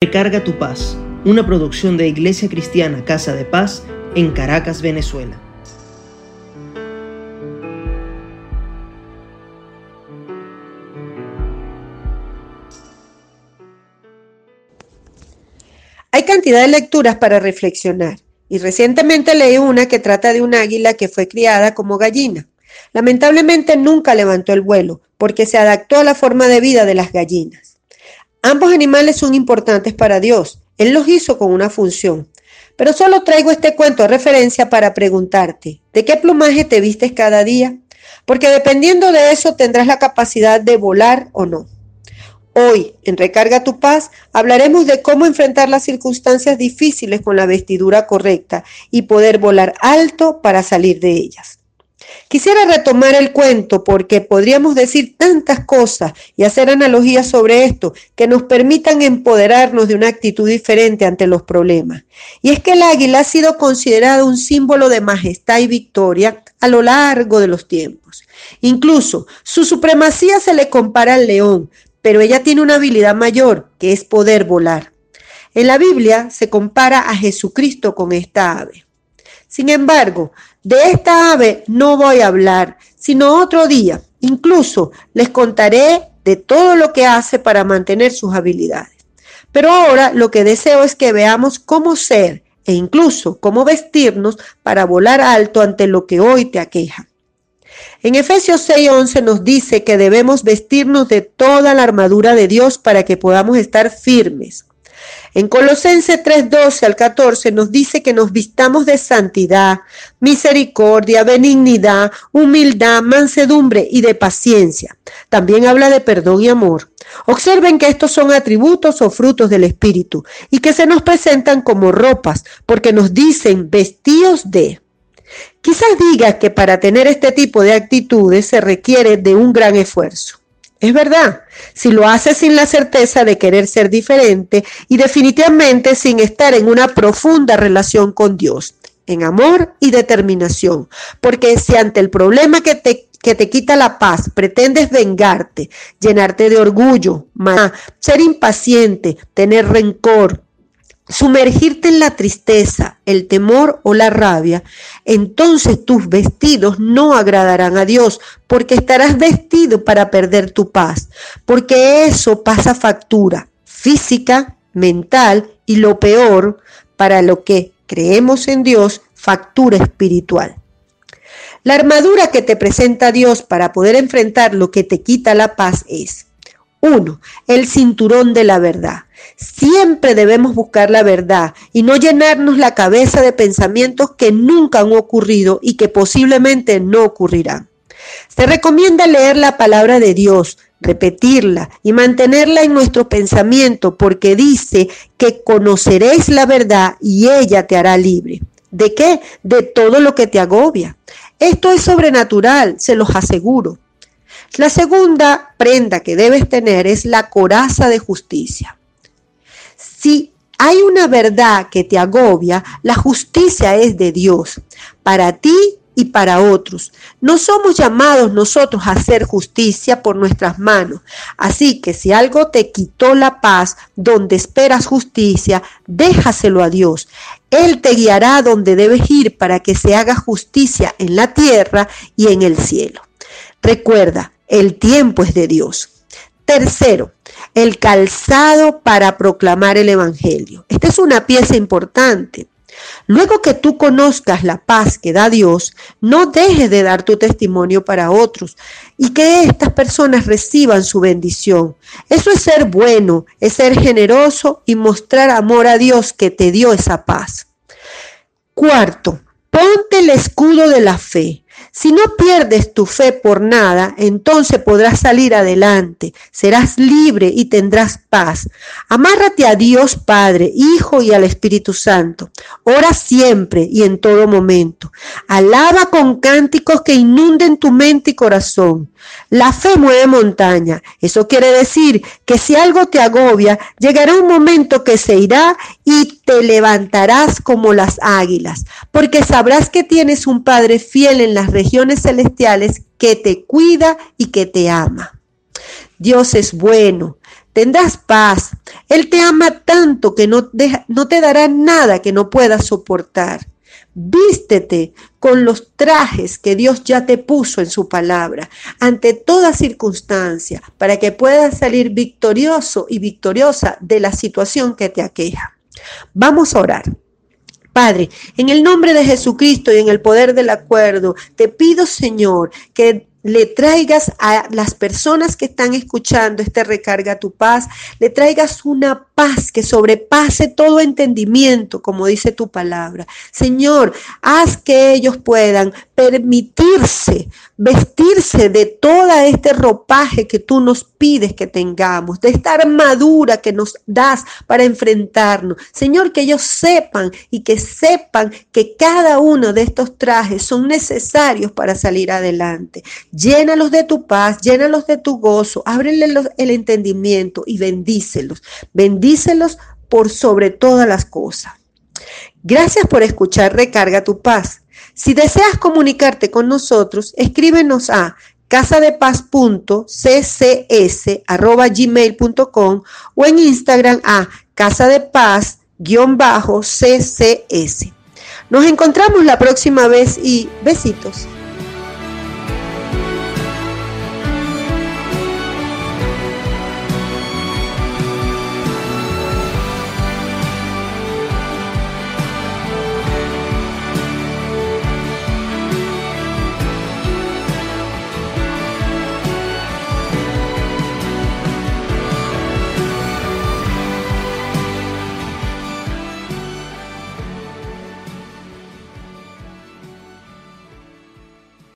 Recarga tu paz, una producción de Iglesia Cristiana Casa de Paz en Caracas, Venezuela. Hay cantidad de lecturas para reflexionar y recientemente leí una que trata de un águila que fue criada como gallina. Lamentablemente nunca levantó el vuelo porque se adaptó a la forma de vida de las gallinas. Ambos animales son importantes para Dios. Él los hizo con una función. Pero solo traigo este cuento de referencia para preguntarte, ¿de qué plumaje te vistes cada día? Porque dependiendo de eso tendrás la capacidad de volar o no. Hoy, en Recarga tu Paz, hablaremos de cómo enfrentar las circunstancias difíciles con la vestidura correcta y poder volar alto para salir de ellas. Quisiera retomar el cuento porque podríamos decir tantas cosas y hacer analogías sobre esto que nos permitan empoderarnos de una actitud diferente ante los problemas. Y es que el águila ha sido considerado un símbolo de majestad y victoria a lo largo de los tiempos. Incluso su supremacía se le compara al león, pero ella tiene una habilidad mayor, que es poder volar. En la Biblia se compara a Jesucristo con esta ave. Sin embargo, de esta ave no voy a hablar, sino otro día. Incluso les contaré de todo lo que hace para mantener sus habilidades. Pero ahora lo que deseo es que veamos cómo ser e incluso cómo vestirnos para volar alto ante lo que hoy te aqueja. En Efesios 6:11 nos dice que debemos vestirnos de toda la armadura de Dios para que podamos estar firmes. En Colosenses 3:12 al 14 nos dice que nos vistamos de santidad, misericordia, benignidad, humildad, mansedumbre y de paciencia. También habla de perdón y amor. Observen que estos son atributos o frutos del Espíritu y que se nos presentan como ropas porque nos dicen vestidos de. Quizás diga que para tener este tipo de actitudes se requiere de un gran esfuerzo. Es verdad, si lo haces sin la certeza de querer ser diferente y definitivamente sin estar en una profunda relación con Dios, en amor y determinación. Porque si ante el problema que te, que te quita la paz pretendes vengarte, llenarte de orgullo, ser impaciente, tener rencor, sumergirte en la tristeza, el temor o la rabia, entonces tus vestidos no agradarán a Dios, porque estarás vestido para perder tu paz, porque eso pasa factura física, mental y lo peor, para lo que creemos en Dios, factura espiritual. La armadura que te presenta Dios para poder enfrentar lo que te quita la paz es 1. El cinturón de la verdad. Siempre debemos buscar la verdad y no llenarnos la cabeza de pensamientos que nunca han ocurrido y que posiblemente no ocurrirán. Se recomienda leer la palabra de Dios, repetirla y mantenerla en nuestro pensamiento porque dice que conoceréis la verdad y ella te hará libre. ¿De qué? De todo lo que te agobia. Esto es sobrenatural, se los aseguro. La segunda prenda que debes tener es la coraza de justicia. Si hay una verdad que te agobia, la justicia es de Dios, para ti y para otros. No somos llamados nosotros a hacer justicia por nuestras manos. Así que si algo te quitó la paz donde esperas justicia, déjaselo a Dios. Él te guiará donde debes ir para que se haga justicia en la tierra y en el cielo. Recuerda, el tiempo es de Dios. Tercero, el calzado para proclamar el Evangelio. Esta es una pieza importante. Luego que tú conozcas la paz que da Dios, no dejes de dar tu testimonio para otros y que estas personas reciban su bendición. Eso es ser bueno, es ser generoso y mostrar amor a Dios que te dio esa paz. Cuarto, ponte el escudo de la fe. Si no pierdes tu fe por nada, entonces podrás salir adelante, serás libre y tendrás paz. Amárrate a Dios Padre, Hijo y al Espíritu Santo. Ora siempre y en todo momento. Alaba con cánticos que inunden tu mente y corazón. La fe mueve montaña. Eso quiere decir que si algo te agobia, llegará un momento que se irá y te levantarás como las águilas, porque sabrás que tienes un Padre fiel en las regiones celestiales que te cuida y que te ama. Dios es bueno, tendrás paz. Él te ama tanto que no, no te dará nada que no puedas soportar. Vístete con los trajes que Dios ya te puso en su palabra, ante toda circunstancia, para que puedas salir victorioso y victoriosa de la situación que te aqueja. Vamos a orar. Padre, en el nombre de Jesucristo y en el poder del acuerdo, te pido, Señor, que le traigas a las personas que están escuchando este recarga tu paz, le traigas una paz que sobrepase todo entendimiento, como dice tu palabra. Señor, haz que ellos puedan permitirse vestirse de toda este ropaje que tú nos pides que tengamos, de esta armadura que nos das para enfrentarnos. Señor, que ellos sepan y que sepan que cada uno de estos trajes son necesarios para salir adelante. Llénalos de tu paz, llénalos de tu gozo, ábrele el entendimiento y bendícelos. Bendícelos por sobre todas las cosas. Gracias por escuchar Recarga tu paz. Si deseas comunicarte con nosotros, escríbenos a casadepaz.ccs.gmail.com o en Instagram a casadepaz-ccs. Nos encontramos la próxima vez y besitos.